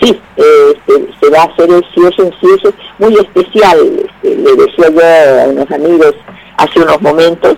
sí, eh, se, va a hacer el cierre, un cierre muy especial, este, le decía yo a unos amigos hace unos momentos,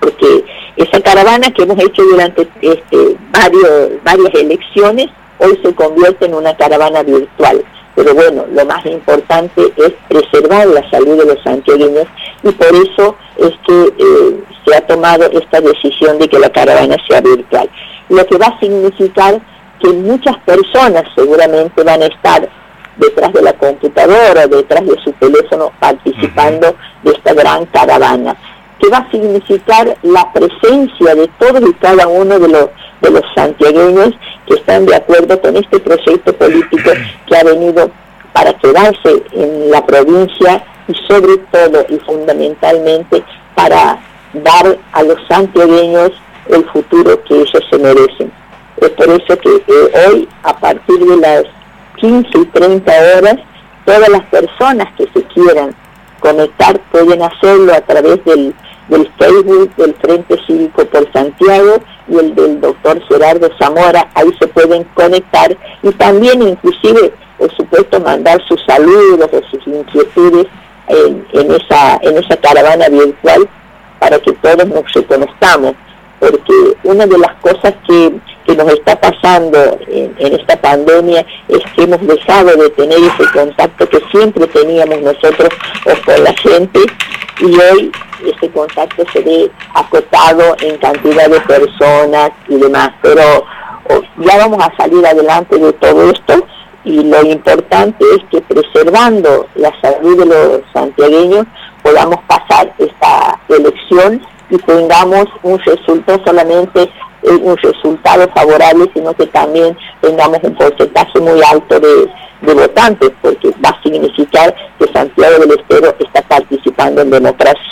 porque esa caravana que hemos hecho durante este, varios, varias elecciones, hoy se convierte en una caravana virtual. Pero bueno, lo más importante es preservar la salud de los santiagueños y por eso es que eh, se ha tomado esta decisión de que la caravana sea virtual. Lo que va a significar que muchas personas seguramente van a estar detrás de la computadora, detrás de su teléfono, participando de esta gran caravana, que va a significar la presencia de todos y cada uno de los, de los santiagueños que están de acuerdo con este proyecto político que ha venido para quedarse en la provincia y sobre todo y fundamentalmente para dar a los santiagueños el futuro que ellos se merecen. Es por eso que hoy, a partir de las 15 y 30 horas, todas las personas que se quieran conectar pueden hacerlo a través del, del Facebook del Frente Cívico por Santiago y el del doctor Gerardo Zamora, ahí se pueden conectar y también inclusive, por supuesto, mandar sus saludos o sus inquietudes en, en, esa, en esa caravana virtual para que todos nos reconozcamos, porque una de las cosas que que nos está pasando en, esta pandemia es que hemos dejado de tener ese contacto que siempre teníamos nosotros con la gente y hoy ese contacto se ve acotado en cantidad de personas y demás, pero ya vamos a salir adelante de todo esto y lo importante es que preservando la salud de los santiagueños podamos pasar esta elección y tengamos un resultado solamente un resultado favorable, sino que también tengamos un porcentaje muy alto de, votantes, porque va a significar que Santiago del Estero está participando en democracia.